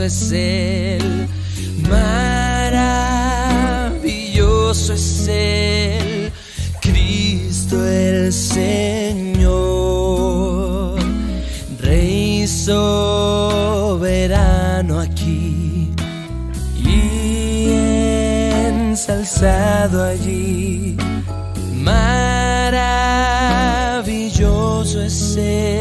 maravilloso es Él, maravilloso es Él, Cristo el Señor, Rey soberano aquí y ensalzado allí, maravilloso es Él.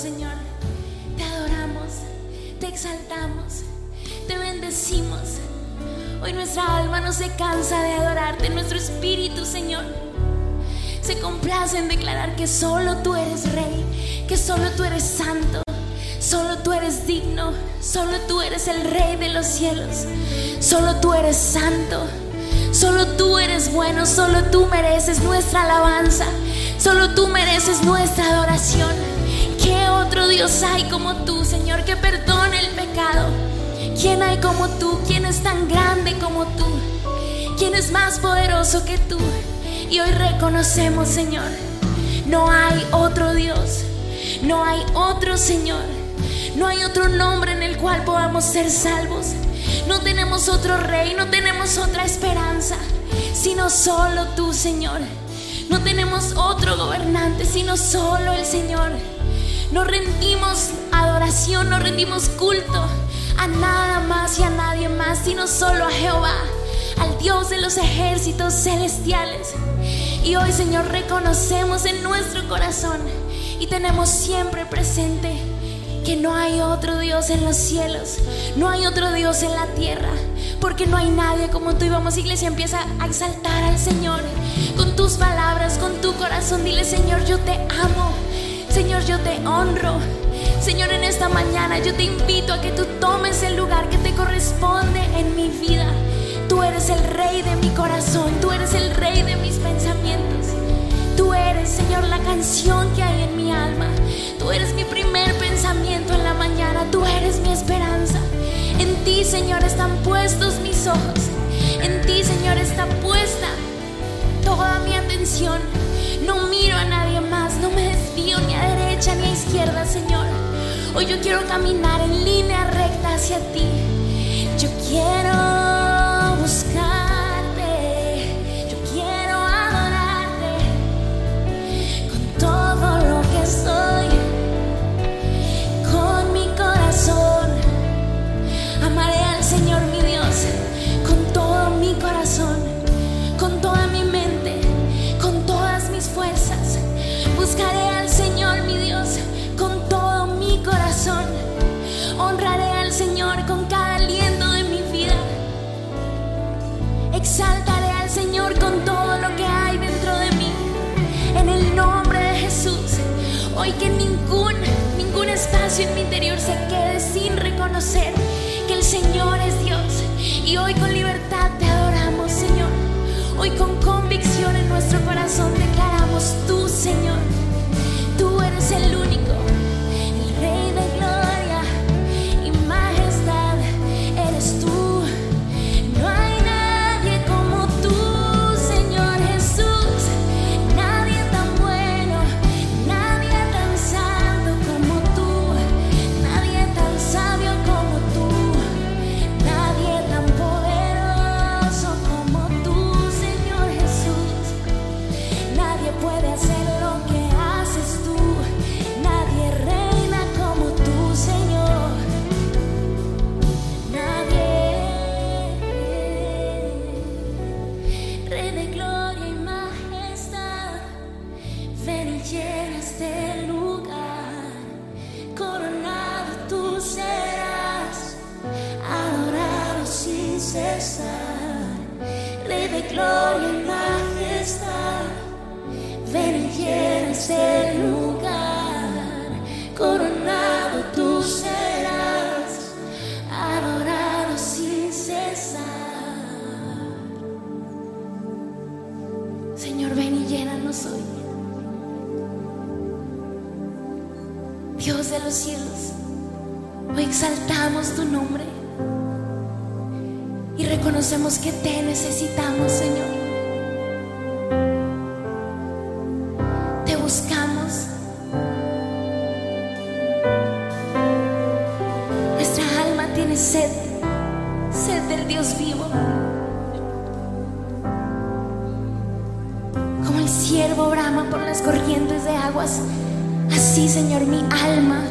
Señor, te adoramos, te exaltamos, te bendecimos. Hoy nuestra alma no se cansa de adorarte, nuestro espíritu, Señor, se complace en declarar que solo tú eres rey, que solo tú eres santo, solo tú eres digno, solo tú eres el rey de los cielos, solo tú eres santo. Solo tú eres bueno, solo tú mereces nuestra alabanza, solo tú mereces nuestra adoración. ¿Qué otro Dios hay como tú, Señor, que perdone el pecado? ¿Quién hay como tú? ¿Quién es tan grande como tú? ¿Quién es más poderoso que tú? Y hoy reconocemos, Señor, no hay otro Dios, no hay otro Señor, no hay otro nombre en el cual podamos ser salvos. No tenemos otro rey, no tenemos otra esperanza, sino solo tú, Señor. No tenemos otro gobernante, sino solo el Señor. No rendimos adoración, no rendimos culto a nada más y a nadie más, sino solo a Jehová, al Dios de los ejércitos celestiales. Y hoy, Señor, reconocemos en nuestro corazón y tenemos siempre presente que no hay otro Dios en los cielos, no hay otro Dios en la tierra, porque no hay nadie como tú. Y vamos, iglesia, empieza a exaltar al Señor con tus palabras, con tu corazón. Dile, Señor, yo te amo, Señor, yo te honro. Señor, en esta mañana yo te invito a que tú tomes el lugar que te corresponde en mi vida. Tú eres el rey de mi corazón, tú eres el rey de mis pensamientos. Tú eres, Señor, la canción que hay en mi alma. Tú eres mi primer pensamiento en la mañana. Tú eres mi esperanza. En ti, Señor, están puestos mis ojos. En ti, Señor, está puesta toda mi atención. No miro a nadie. No me desvío ni a derecha ni a izquierda, Señor. Hoy yo quiero caminar en línea recta hacia ti. Yo quiero buscarte. Yo quiero adorarte con todo lo que soy, con mi corazón. Amaré al Señor mi Dios con todo mi corazón, en mi interior se quede sin reconocer que el Señor es Dios. Y hoy con libertad te adoramos, Señor. Hoy con convicción en nuestro corazón declaramos tú, Señor. Reconocemos que te necesitamos, Señor. Te buscamos. Nuestra alma tiene sed, sed del Dios vivo. Como el ciervo brama por las corrientes de aguas, así, Señor, mi alma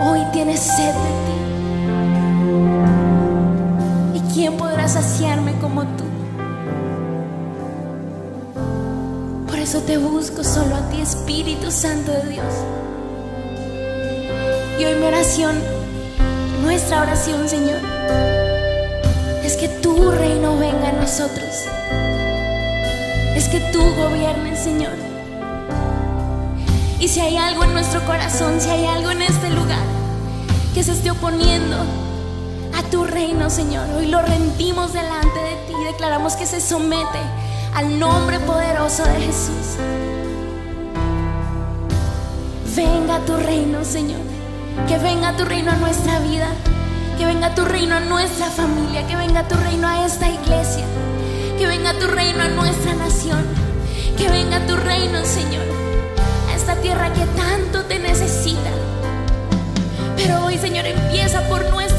hoy tiene sed de ti. Saciarme como tú? Por eso te busco solo a ti, Espíritu Santo de Dios. Y hoy mi oración, nuestra oración, Señor, es que tu reino venga a nosotros. Es que tú gobiernes, Señor. Y si hay algo en nuestro corazón, si hay algo en este lugar que se esté oponiendo tu reino, Señor, hoy lo rendimos delante de ti y declaramos que se somete al nombre poderoso de Jesús. Venga tu reino, Señor. Que venga tu reino a nuestra vida. Que venga tu reino a nuestra familia. Que venga tu reino a esta iglesia. Que venga tu reino a nuestra nación. Que venga tu reino, Señor, a esta tierra que tanto te necesita. Pero hoy, Señor, empieza por nuestro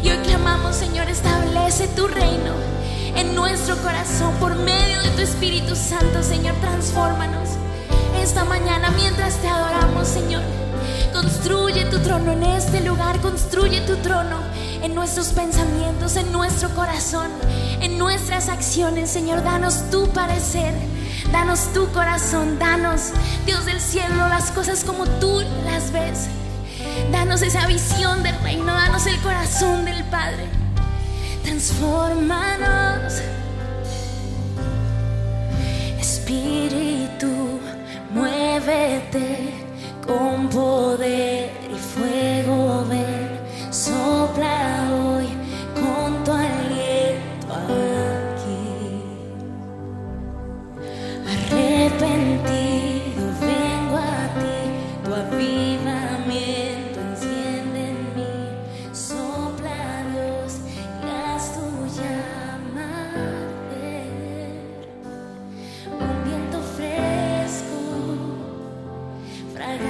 Y hoy clamamos, Señor, establece tu reino en nuestro corazón por medio de tu Espíritu Santo, Señor, transfórmanos. Esta mañana mientras te adoramos, Señor, construye tu trono en este lugar, construye tu trono en nuestros pensamientos, en nuestro corazón, en nuestras acciones, Señor, danos tu parecer. Danos tu corazón, danos, Dios del cielo, las cosas como tú las ves. Danos esa visión del reino, danos el corazón del Padre. Transfórmanos. Espíritu, muévete con poder y fuego. Ven, sopla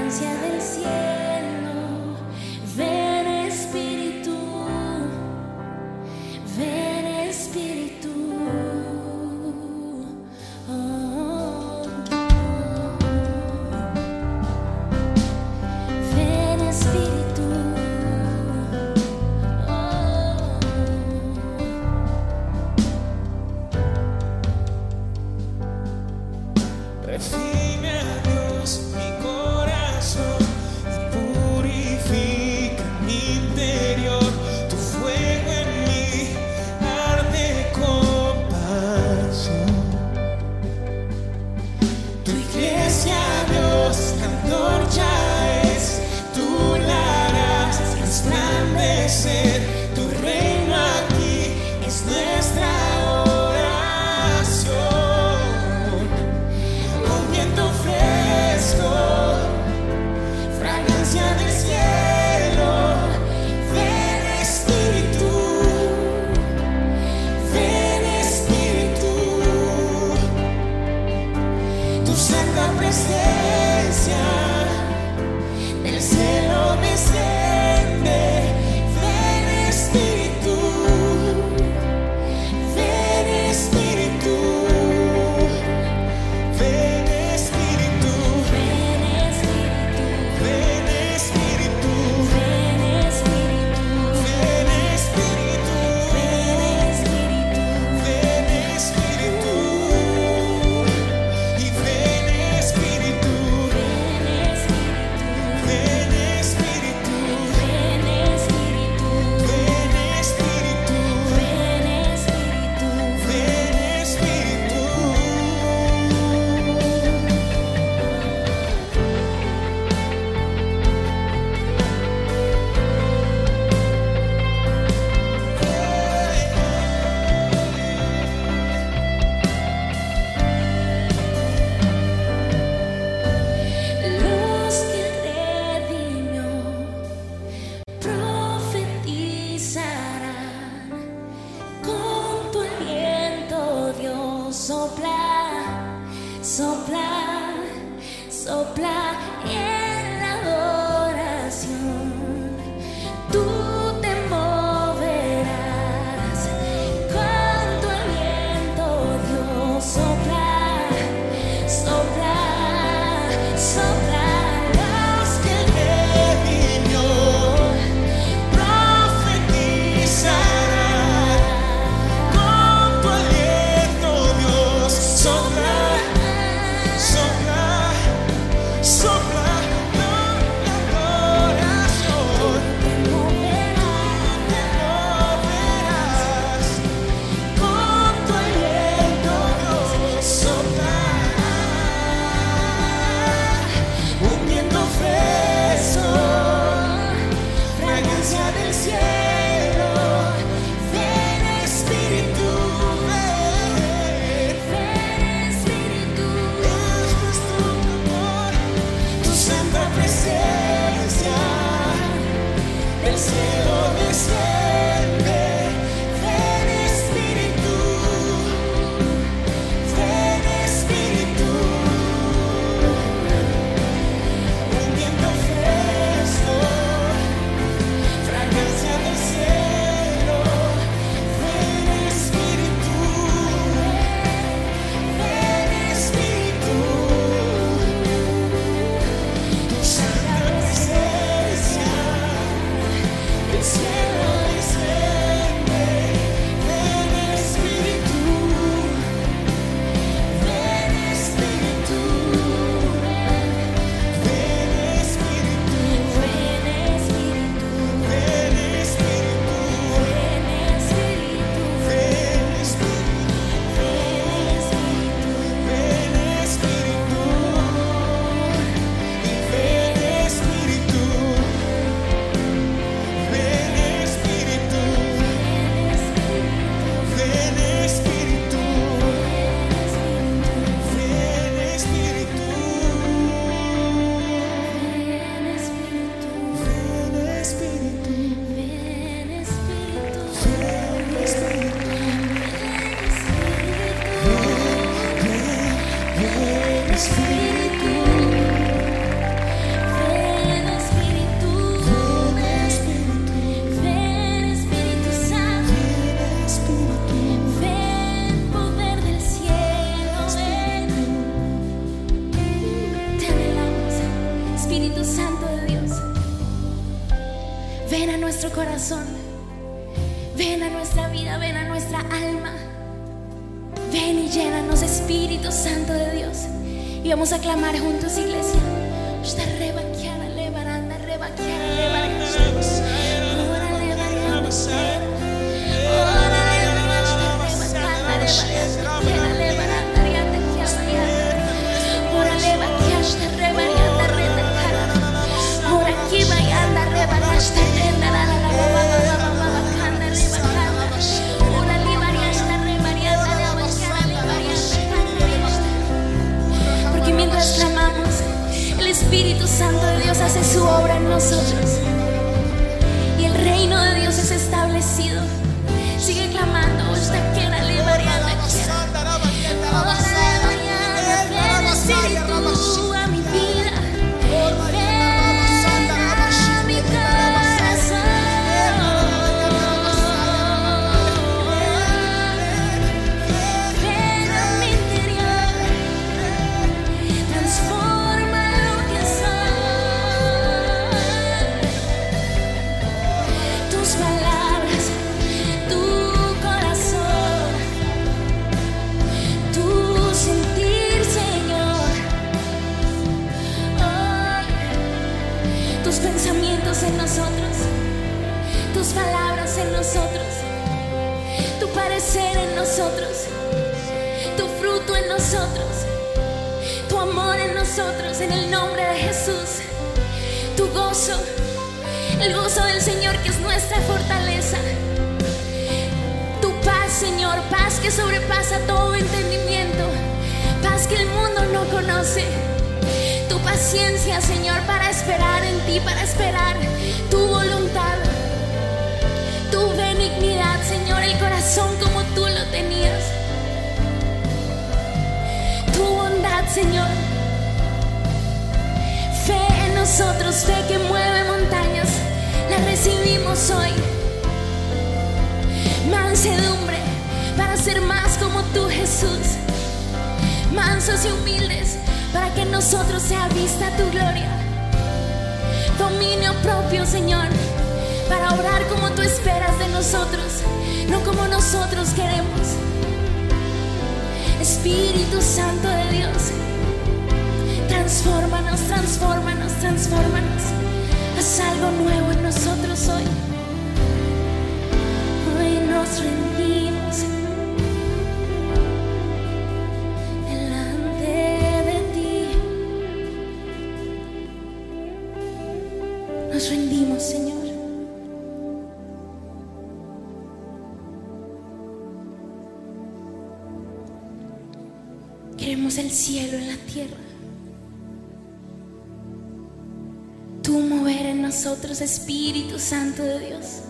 fragancia del cielo. tus pensamientos en nosotros, tus palabras en nosotros, tu parecer en nosotros, tu fruto en nosotros, tu amor en nosotros, en el nombre de Jesús, tu gozo, el gozo del Señor que es nuestra fortaleza. Tu paz, Señor, paz que sobrepasa todo entendimiento, paz que el mundo no conoce paciencia, Señor, para esperar en ti, para esperar tu voluntad, tu benignidad, Señor, el corazón como tú lo tenías, tu bondad, Señor. Fe en nosotros, fe que mueve montañas, la recibimos hoy. Mansedumbre para ser más como tú, Jesús. Mansos y humildes para que en nosotros sea vista tu gloria. Dominio propio, Señor, para orar como tú esperas de nosotros, no como nosotros queremos. Espíritu Santo de Dios, transfórmanos, transfórmanos, transfórmanos. Haz algo nuevo en nosotros hoy. Hoy nos rendimos. cielo en la tierra. Tú mover en nosotros, Espíritu Santo de Dios.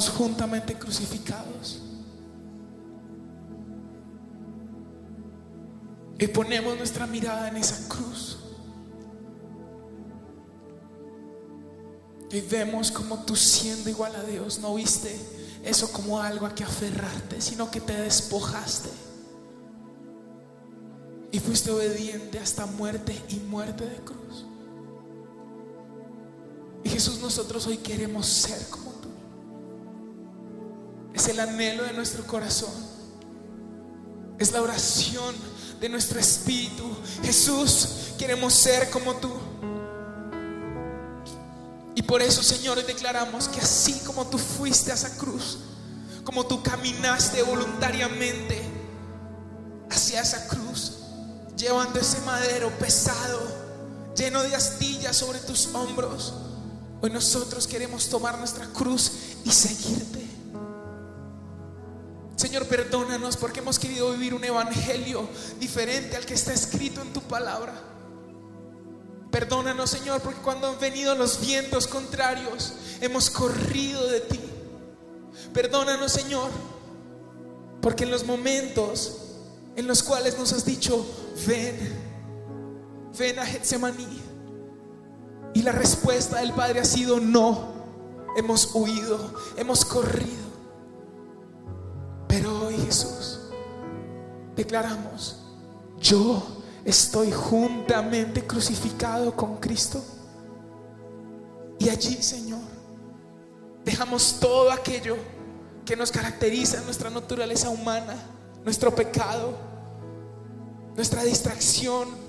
Juntamente crucificados. Y ponemos nuestra mirada en esa cruz. Y vemos como tú siendo igual a Dios, no viste eso como algo a que aferrarte, sino que te despojaste. Y fuiste obediente hasta muerte y muerte de cruz. Y Jesús, nosotros hoy queremos ser como. Es el anhelo de nuestro corazón. Es la oración de nuestro espíritu. Jesús, queremos ser como tú. Y por eso, Señor, declaramos que así como tú fuiste a esa cruz, como tú caminaste voluntariamente hacia esa cruz, llevando ese madero pesado, lleno de astillas sobre tus hombros, hoy nosotros queremos tomar nuestra cruz y seguirte. Señor, perdónanos porque hemos querido vivir un evangelio diferente al que está escrito en tu palabra. Perdónanos, Señor, porque cuando han venido los vientos contrarios, hemos corrido de ti. Perdónanos, Señor, porque en los momentos en los cuales nos has dicho, ven, ven a Getsemaní. Y la respuesta del Padre ha sido no. Hemos huido, hemos corrido. Pero hoy, Jesús, declaramos, yo estoy juntamente crucificado con Cristo. Y allí, Señor, dejamos todo aquello que nos caracteriza nuestra naturaleza humana, nuestro pecado, nuestra distracción.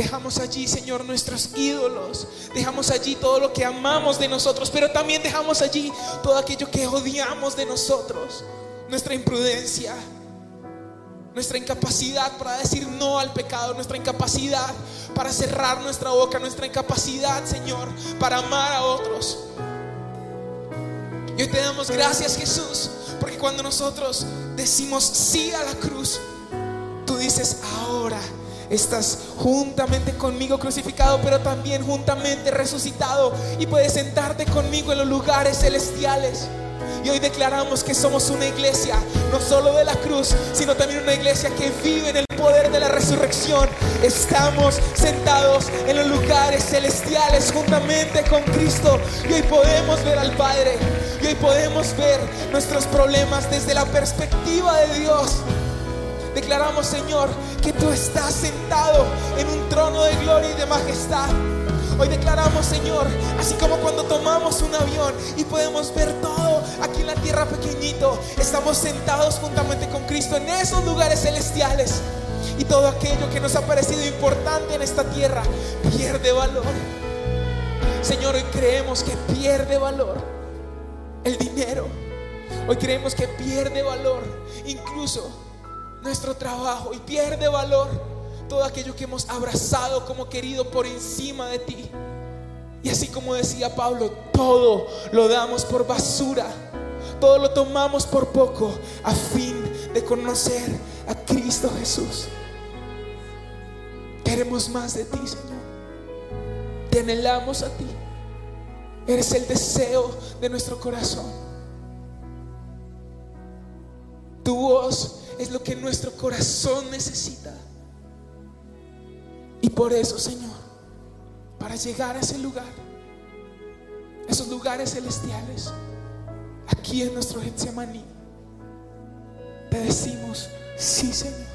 Dejamos allí, Señor, nuestros ídolos. Dejamos allí todo lo que amamos de nosotros, pero también dejamos allí todo aquello que odiamos de nosotros. Nuestra imprudencia, nuestra incapacidad para decir no al pecado, nuestra incapacidad para cerrar nuestra boca, nuestra incapacidad, Señor, para amar a otros. Y hoy te damos gracias, Jesús, porque cuando nosotros decimos sí a la cruz, tú dices ahora estás juntamente conmigo crucificado, pero también juntamente resucitado y puedes sentarte conmigo en los lugares celestiales. Y hoy declaramos que somos una iglesia, no solo de la cruz, sino también una iglesia que vive en el poder de la resurrección. Estamos sentados en los lugares celestiales juntamente con Cristo. Y hoy podemos ver al Padre. Y hoy podemos ver nuestros problemas desde la perspectiva de Dios. Declaramos, Señor, que tú estás sentado en un trono de gloria y de majestad. Hoy declaramos, Señor, así como cuando tomamos un avión y podemos ver todo aquí en la tierra pequeñito, estamos sentados juntamente con Cristo en esos lugares celestiales. Y todo aquello que nos ha parecido importante en esta tierra pierde valor. Señor, hoy creemos que pierde valor el dinero. Hoy creemos que pierde valor incluso nuestro trabajo y pierde valor todo aquello que hemos abrazado como querido por encima de ti. Y así como decía Pablo, todo lo damos por basura, todo lo tomamos por poco a fin de conocer a Cristo Jesús. Queremos más de ti, Señor. Te anhelamos a ti. Eres el deseo de nuestro corazón. Tu voz es lo que nuestro corazón necesita. Y por eso, Señor, para llegar a ese lugar, esos lugares celestiales, aquí en nuestro Getsemaní, te decimos, sí, Señor.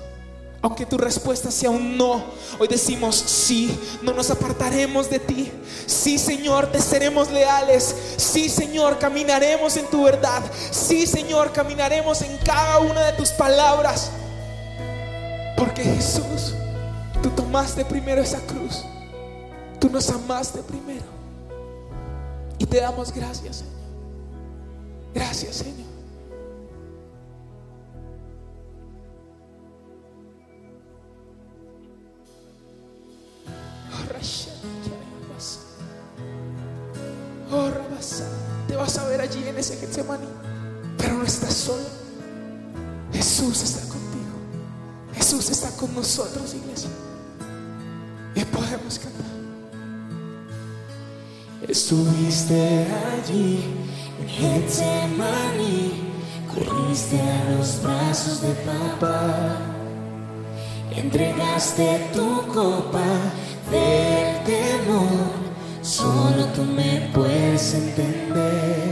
Aunque tu respuesta sea un no, hoy decimos sí, no nos apartaremos de ti. Sí, Señor, te seremos leales. Sí, Señor, caminaremos en tu verdad. Sí, Señor, caminaremos en cada una de tus palabras. Porque Jesús, tú tomaste primero esa cruz. Tú nos amaste primero. Y te damos gracias, Señor. Gracias, Señor. Oh, Rabasa. Te vas a ver allí en ese Getsemaní, pero no estás solo. Jesús está contigo. Jesús está con nosotros, iglesia. Y podemos cantar. Estuviste allí en Getsemaní, corriste a los brazos de papá, entregaste tu copa del temor, solo tú me puedes entender.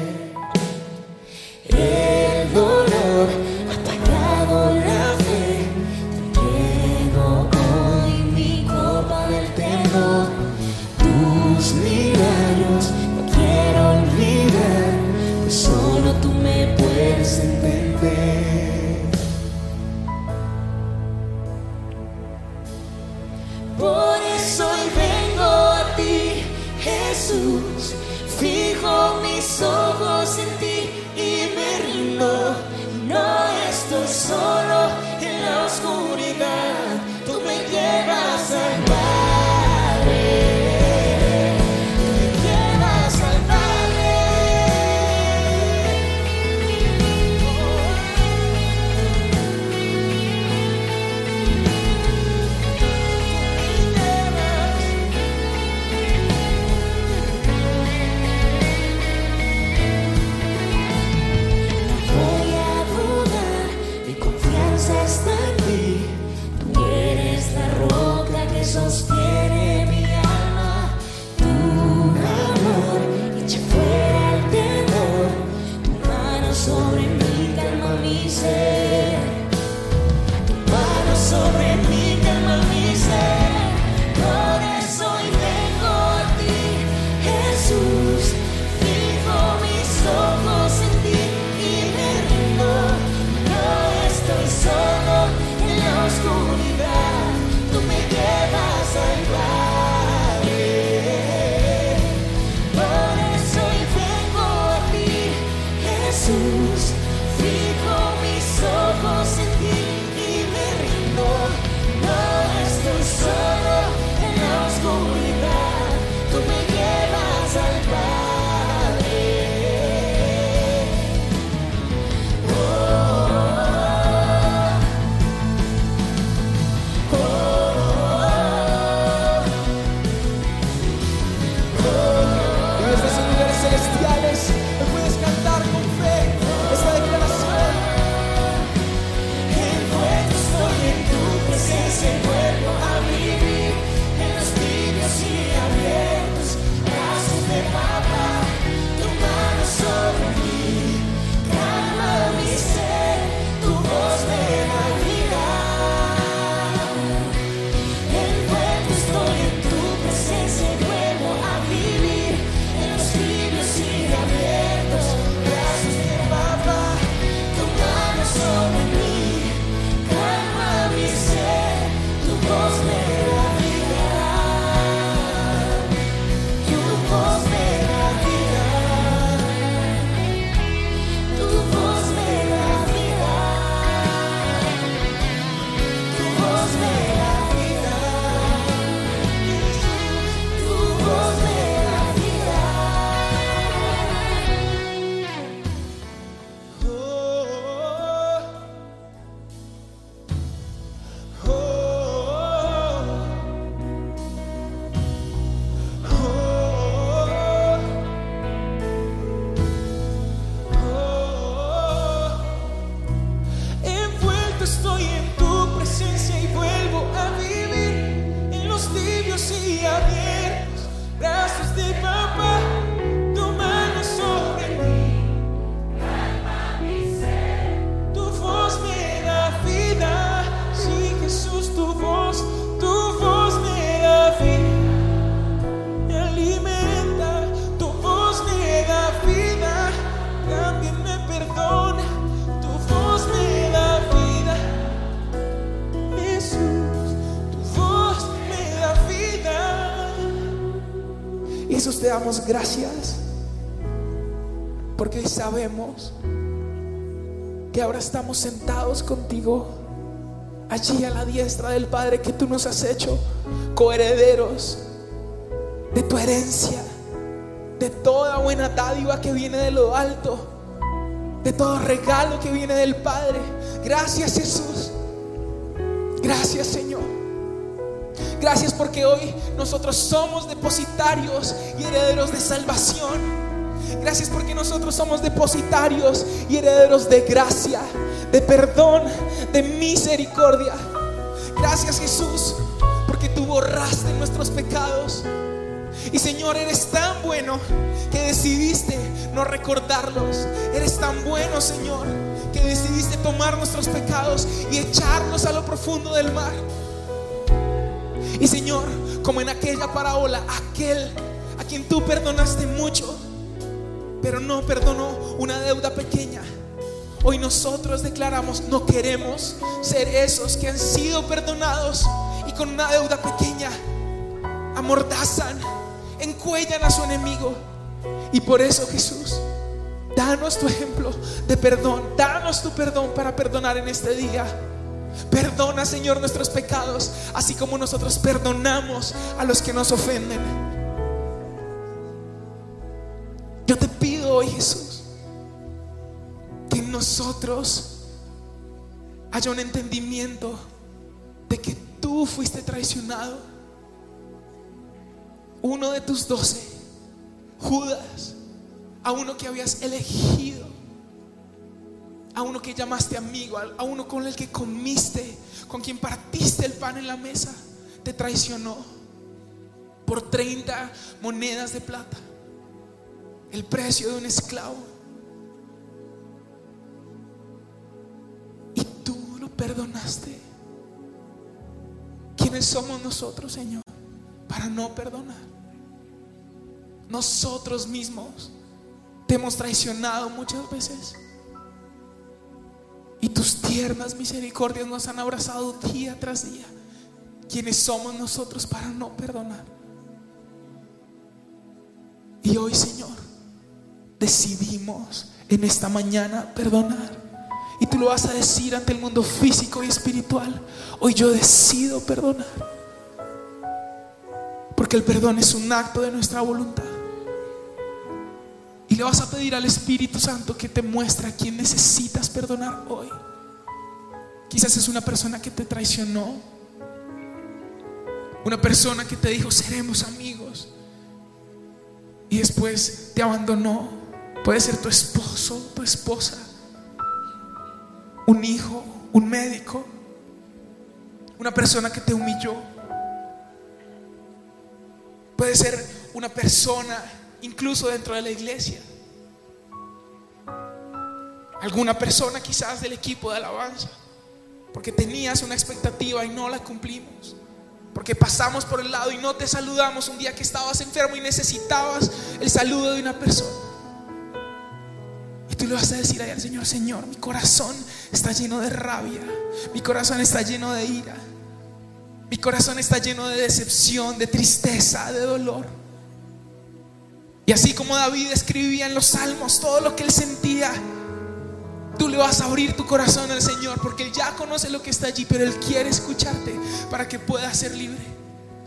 Jesús te damos gracias porque sabemos que ahora estamos sentados contigo allí a la diestra del Padre que tú nos has hecho coherederos de tu herencia, de toda buena dádiva que viene de lo alto, de todo regalo que viene del Padre. Gracias Jesús. Gracias Señor. Gracias porque hoy nosotros somos depositarios y herederos de salvación. Gracias porque nosotros somos depositarios y herederos de gracia, de perdón, de misericordia. Gracias Jesús porque tú borraste nuestros pecados. Y Señor, eres tan bueno que decidiste no recordarlos. Eres tan bueno, Señor, que decidiste tomar nuestros pecados y echarlos a lo profundo del mar. Y Señor, como en aquella parábola, aquel a quien tú perdonaste mucho, pero no perdonó una deuda pequeña. Hoy nosotros declaramos, no queremos ser esos que han sido perdonados y con una deuda pequeña amordazan, encuellan a su enemigo. Y por eso Jesús, danos tu ejemplo de perdón, danos tu perdón para perdonar en este día. Perdona, Señor, nuestros pecados, así como nosotros perdonamos a los que nos ofenden. Yo te pido hoy, Jesús, que en nosotros haya un entendimiento de que tú fuiste traicionado. Uno de tus doce, Judas, a uno que habías elegido, a uno que llamaste amigo, a uno con el que comiste, con quien partiste el pan en la mesa, te traicionó por 30 monedas de plata el precio de un esclavo. Y tú lo perdonaste. ¿Quiénes somos nosotros, Señor, para no perdonar? Nosotros mismos te hemos traicionado muchas veces. Y tus tiernas misericordias nos han abrazado día tras día. ¿Quiénes somos nosotros para no perdonar? Y hoy, Señor, decidimos en esta mañana perdonar. Y tú lo vas a decir ante el mundo físico y espiritual. Hoy yo decido perdonar. Porque el perdón es un acto de nuestra voluntad. Y le vas a pedir al Espíritu Santo que te muestre a quién necesitas perdonar hoy. Quizás es una persona que te traicionó. Una persona que te dijo seremos amigos. Y después te abandonó Puede ser tu esposo, tu esposa, un hijo, un médico, una persona que te humilló. Puede ser una persona incluso dentro de la iglesia. Alguna persona quizás del equipo de alabanza. Porque tenías una expectativa y no la cumplimos. Porque pasamos por el lado y no te saludamos un día que estabas enfermo y necesitabas el saludo de una persona. Y tú le vas a decir al Señor, Señor, mi corazón está lleno de rabia, mi corazón está lleno de ira, mi corazón está lleno de decepción, de tristeza, de dolor. Y así como David escribía en los salmos todo lo que él sentía, tú le vas a abrir tu corazón al Señor porque Él ya conoce lo que está allí, pero Él quiere escucharte para que puedas ser libre.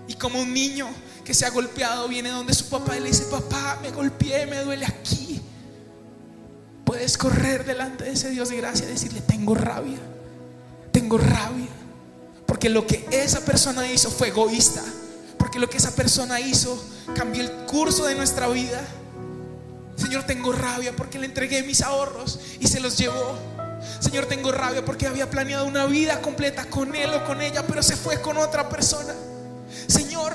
Y como un niño que se ha golpeado viene donde su papá y le dice, papá, me golpeé, me duele aquí puedes correr delante de ese Dios de gracia y decirle, tengo rabia, tengo rabia. Porque lo que esa persona hizo fue egoísta. Porque lo que esa persona hizo cambió el curso de nuestra vida. Señor, tengo rabia porque le entregué mis ahorros y se los llevó. Señor, tengo rabia porque había planeado una vida completa con él o con ella, pero se fue con otra persona. Señor,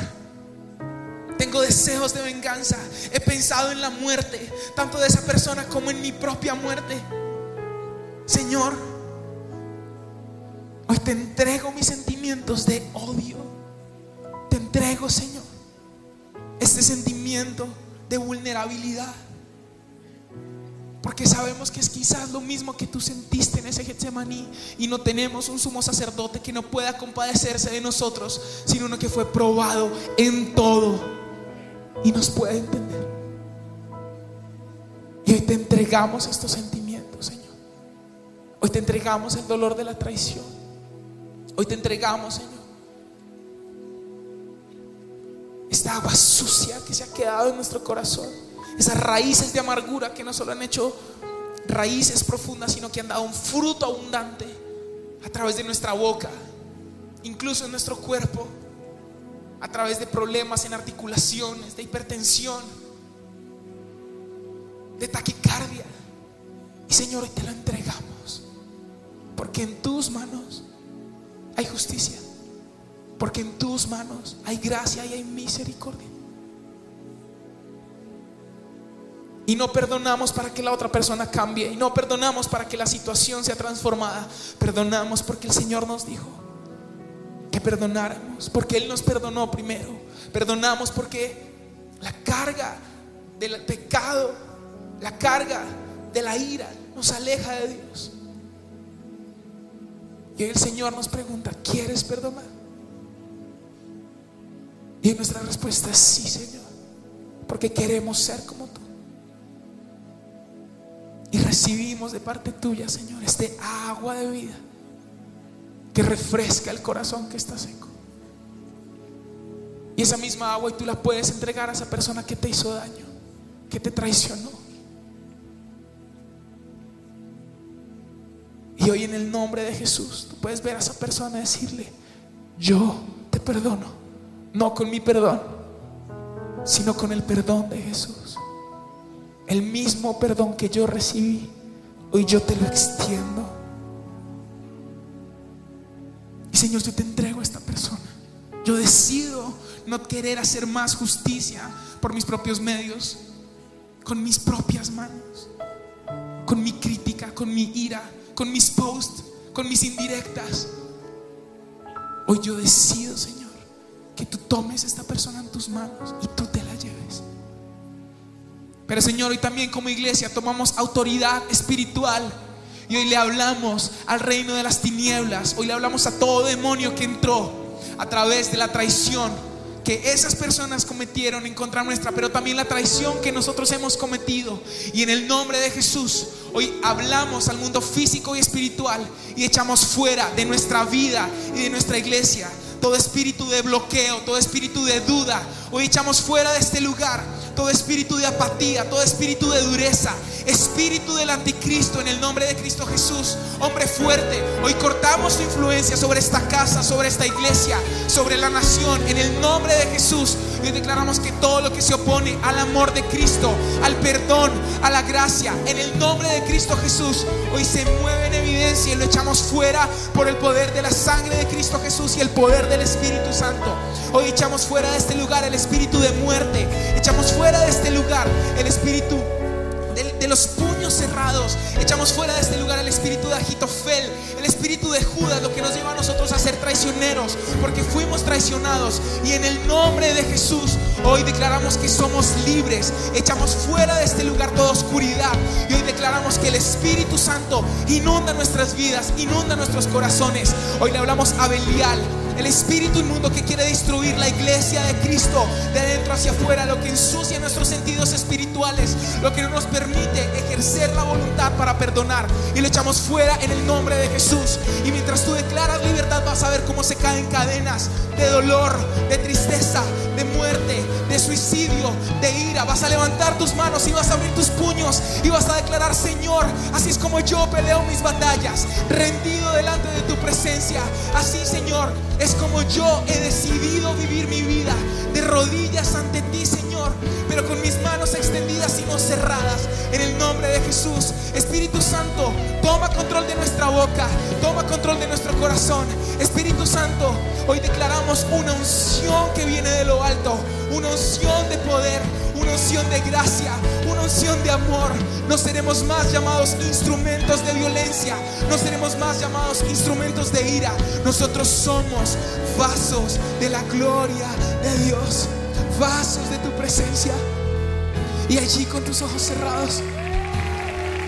tengo deseos de venganza. He pensado en la muerte, tanto de esa persona como en mi propia muerte. Señor, hoy te entrego mis sentimientos de odio. Entrego, Señor, este sentimiento de vulnerabilidad. Porque sabemos que es quizás lo mismo que tú sentiste en ese Getsemaní y no tenemos un sumo sacerdote que no pueda compadecerse de nosotros, sino uno que fue probado en todo y nos puede entender. Y hoy te entregamos estos sentimientos, Señor. Hoy te entregamos el dolor de la traición. Hoy te entregamos, Señor, esta agua sucia que se ha quedado en nuestro corazón. Esas raíces de amargura que no solo han hecho raíces profundas, sino que han dado un fruto abundante a través de nuestra boca, incluso en nuestro cuerpo, a través de problemas en articulaciones, de hipertensión, de taquicardia. Y Señor, hoy te lo entregamos, porque en tus manos hay justicia, porque en tus manos hay gracia y hay misericordia. Y no perdonamos para que la otra persona cambie. Y no perdonamos para que la situación sea transformada. Perdonamos porque el Señor nos dijo que perdonáramos. Porque Él nos perdonó primero. Perdonamos porque la carga del pecado, la carga de la ira nos aleja de Dios. Y el Señor nos pregunta, ¿quieres perdonar? Y nuestra respuesta es sí, Señor. Porque queremos ser como tú. Y recibimos de parte tuya, Señor, este agua de vida que refresca el corazón que está seco. Y esa misma agua y tú la puedes entregar a esa persona que te hizo daño, que te traicionó. Y hoy en el nombre de Jesús, tú puedes ver a esa persona y decirle, yo te perdono, no con mi perdón, sino con el perdón de Jesús. El mismo perdón que yo recibí, hoy yo te lo extiendo. Y Señor, yo te entrego a esta persona. Yo decido no querer hacer más justicia por mis propios medios, con mis propias manos, con mi crítica, con mi ira, con mis posts, con mis indirectas. Hoy yo decido, Señor, que tú tomes a esta persona en tus manos y tú te la lleves. Pero Señor, hoy también como iglesia tomamos autoridad espiritual y hoy le hablamos al reino de las tinieblas, hoy le hablamos a todo demonio que entró a través de la traición que esas personas cometieron en contra nuestra, pero también la traición que nosotros hemos cometido. Y en el nombre de Jesús, hoy hablamos al mundo físico y espiritual y echamos fuera de nuestra vida y de nuestra iglesia todo espíritu de bloqueo, todo espíritu de duda. Hoy echamos fuera de este lugar todo espíritu de apatía, todo espíritu de dureza, espíritu del anticristo en el nombre de Cristo Jesús, hombre fuerte. Hoy cortamos su influencia sobre esta casa, sobre esta iglesia, sobre la nación, en el nombre de Jesús. Hoy declaramos que todo lo que se opone al amor de Cristo, al perdón, a la gracia, en el nombre de Cristo Jesús, hoy se mueve en evidencia y lo echamos fuera por el poder de la sangre de Cristo Jesús y el poder del Espíritu Santo. Hoy echamos fuera de este lugar el espíritu de muerte, echamos de este lugar el espíritu de, de, los puños cerrados. Echamos fuera de este lugar el espíritu de Agitofel, el espíritu de Judas, lo que nos lleva a nosotros a ser traicioneros, porque fuimos traicionados. Y en el nombre de Jesús, hoy declaramos que somos libres. Echamos fuera de este lugar toda oscuridad. Y hoy declaramos que el Espíritu Santo inunda nuestras vidas, inunda nuestros corazones. Hoy le hablamos a Belial el espíritu inmundo que quiere destruir la iglesia de Cristo de adentro hacia afuera, lo que ensucia nuestros sentidos espirituales, lo que no nos permite ejercer la voluntad para perdonar. Y lo echamos fuera en el nombre de Jesús. Y mientras tú declaras libertad, vas a ver cómo se caen cadenas de dolor, de tristeza, de muerte, de suicidio, de ira. Vas a levantar tus manos y vas a abrir tus puños y vas a declarar, Señor, así es como yo peleo mis batallas, rendido delante de tu presencia. Así, Señor, es como yo he decidido vivir mi vida de rodillas ante ti, Señor, pero con mis manos extendidas y no cerradas. En el nombre de Jesús, Espíritu Santo, toma control de nuestra boca, toma control de nuestro corazón. Espíritu Santo, hoy declaramos una unción que viene de lo alto, una unción de poder, una unción de gracia, una unción de amor. No seremos más llamados instrumentos de violencia, no seremos más llamados instrumentos de ira. Nosotros somos vasos de la gloria de Dios, vasos de tu presencia. Y allí con tus ojos cerrados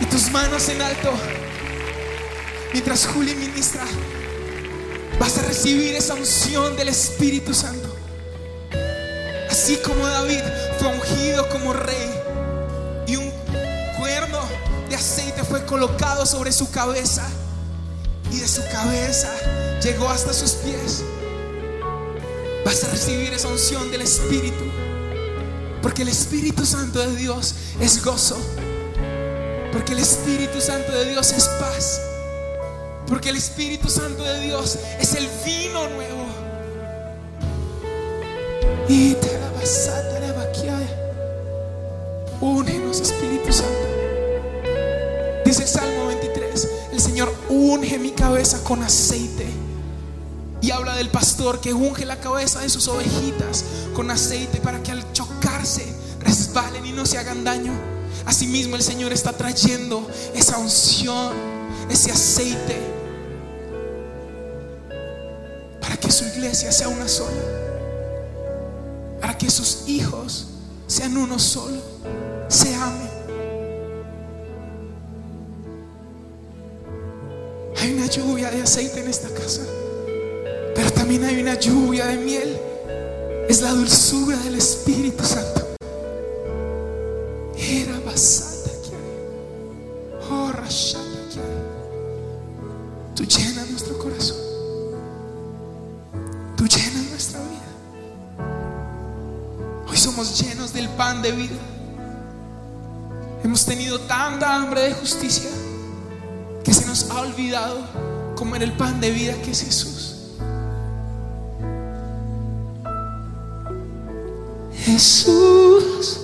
y tus manos en alto, mientras Juli ministra, vas a recibir esa unción del Espíritu Santo. así como David fue ungido como rey y un cuerno de aceite fue colocado sobre su cabeza y de su cabeza llegó hasta sus pies, vas a recibir esa unción del Espíritu. Porque el Espíritu Santo de Dios es gozo. Porque el Espíritu Santo de Dios es paz. Porque el Espíritu Santo de Dios es el vino nuevo. Y te. Únenos, Espíritu Santo. Dice el Salmo 23, el Señor unge mi cabeza con aceite. Y habla del pastor que unge la cabeza de sus ovejitas con aceite para que al chocarse resbalen y no se hagan daño. Asimismo el Señor está trayendo esa unción, ese aceite, para que su iglesia sea una sola, para que sus hijos sean uno solo, se amen. Hay una lluvia de aceite en esta casa. También hay una lluvia de miel. Es la dulzura del Espíritu Santo. Era basata Oh, rashata Tú llenas nuestro corazón. Tú llenas nuestra vida. Hoy somos llenos del pan de vida. Hemos tenido tanta hambre de justicia que se nos ha olvidado comer el pan de vida que es Jesús. Jesús,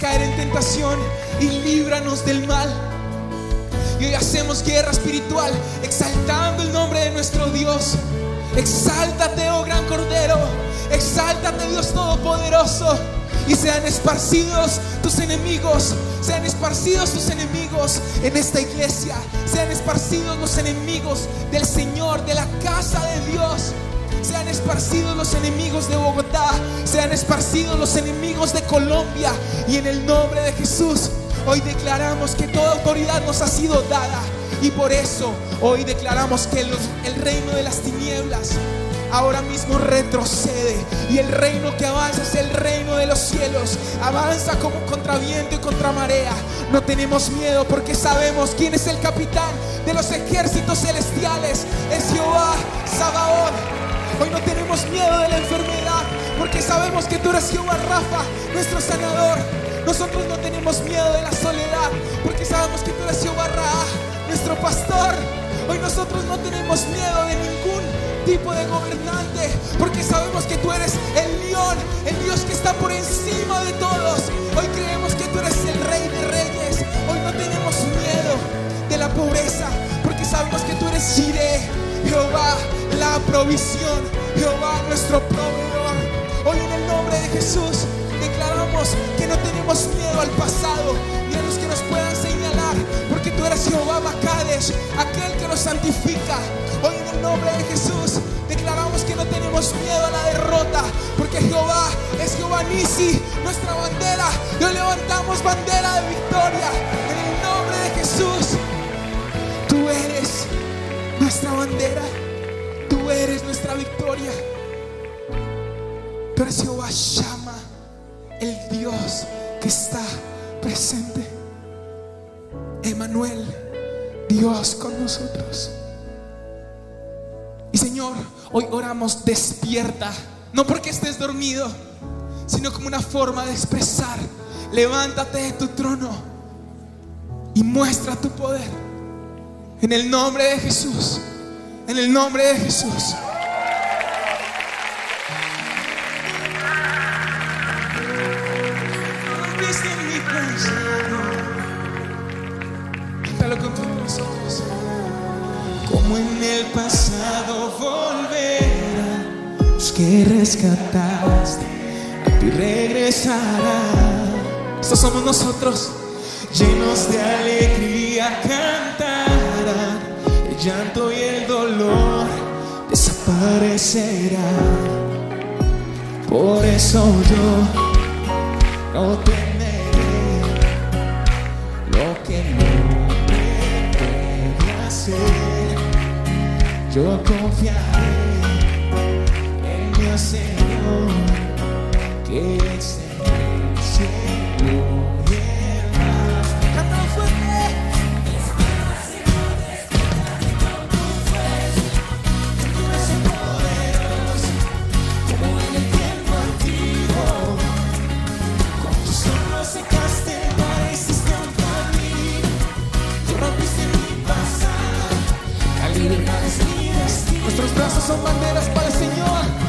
caer en tentación y líbranos del mal. Y hoy hacemos guerra espiritual, exaltando el nombre de nuestro Dios. Exáltate, oh gran Cordero. Exáltate, Dios Todopoderoso. Y sean esparcidos tus enemigos. Sean esparcidos tus enemigos en esta iglesia. Sean esparcidos los enemigos del Señor, de la casa de Dios. Sean esparcidos los enemigos de Bogotá. Sean esparcidos los enemigos de Colombia. Y en el nombre de Jesús, hoy declaramos que toda autoridad nos ha sido dada. Y por eso hoy declaramos que el reino de las tinieblas ahora mismo retrocede. Y el reino que avanza es el reino de los cielos. Avanza como contra viento y contra marea. No tenemos miedo porque sabemos quién es el capitán de los ejércitos celestiales. Es Jehová Sabaoth. Hoy no tenemos miedo de la enfermedad porque sabemos que tú eres Jehová Rafa, nuestro sanador. Nosotros no tenemos miedo de la soledad porque sabemos que tú eres Jehová Ra, nuestro pastor. Hoy nosotros no tenemos miedo de ningún tipo de gobernante porque sabemos que tú eres el león, el Dios que está por encima de todos. Hoy creemos que tú eres el rey de reyes. Hoy no tenemos miedo de la pobreza porque sabemos que tú eres Jireh, Jehová, la provisión, Jehová nuestro proveedor. Hoy en el nombre de Jesús declaramos que no tenemos miedo al pasado ni a los que nos puedan señalar, porque tú eres Jehová Macades, aquel que nos santifica. Hoy en el nombre de Jesús declaramos que no tenemos miedo a la derrota, porque Jehová es Jehová Nisi, nuestra bandera. Y hoy levantamos bandera de victoria en el nombre de Jesús. Tú eres nuestra bandera, eres nuestra victoria. Tú eres Jehová Shama, el Dios que está presente. Emanuel, Dios con nosotros. Y Señor, hoy oramos despierta, no porque estés dormido, sino como una forma de expresar. Levántate de tu trono y muestra tu poder. En el nombre de Jesús, en el nombre de Jesús. Con todos nosotros. Como en el pasado volverá, los que rescataste, ti regresará. Estos somos nosotros, llenos de alegría cantarán. Llanto y el dolor desaparecerá. Por eso yo no temeré lo que no puede hacer. Yo confiaré en mi Señor que es Nuestros brazos son banderas para el Señor.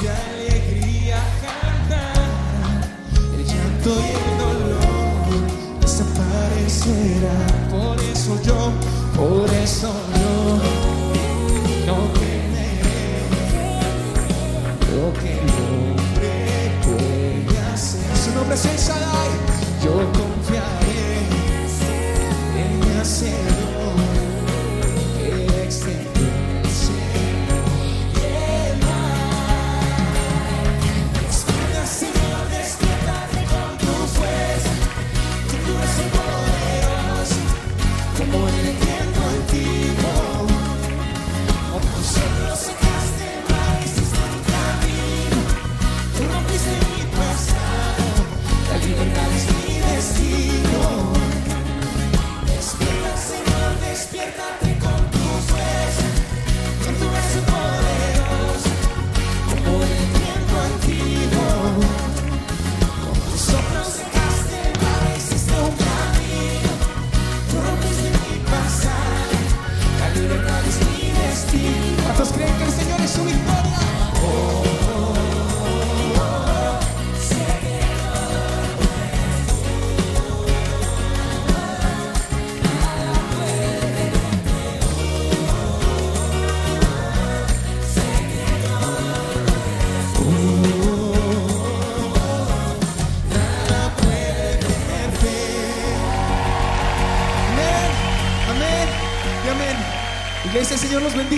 De alegría cantarán, el llanto y el dolor desaparecerá. Por eso yo, por eso yo no temeré lo que el hombre puede hacer. Su nombre es. Yo confiaré en mi Hacedor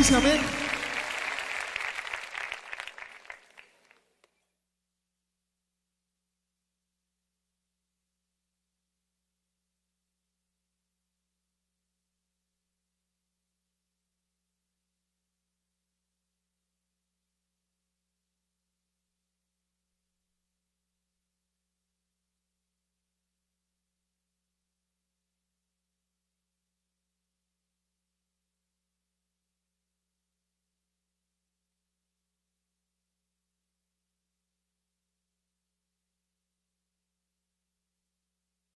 Amém?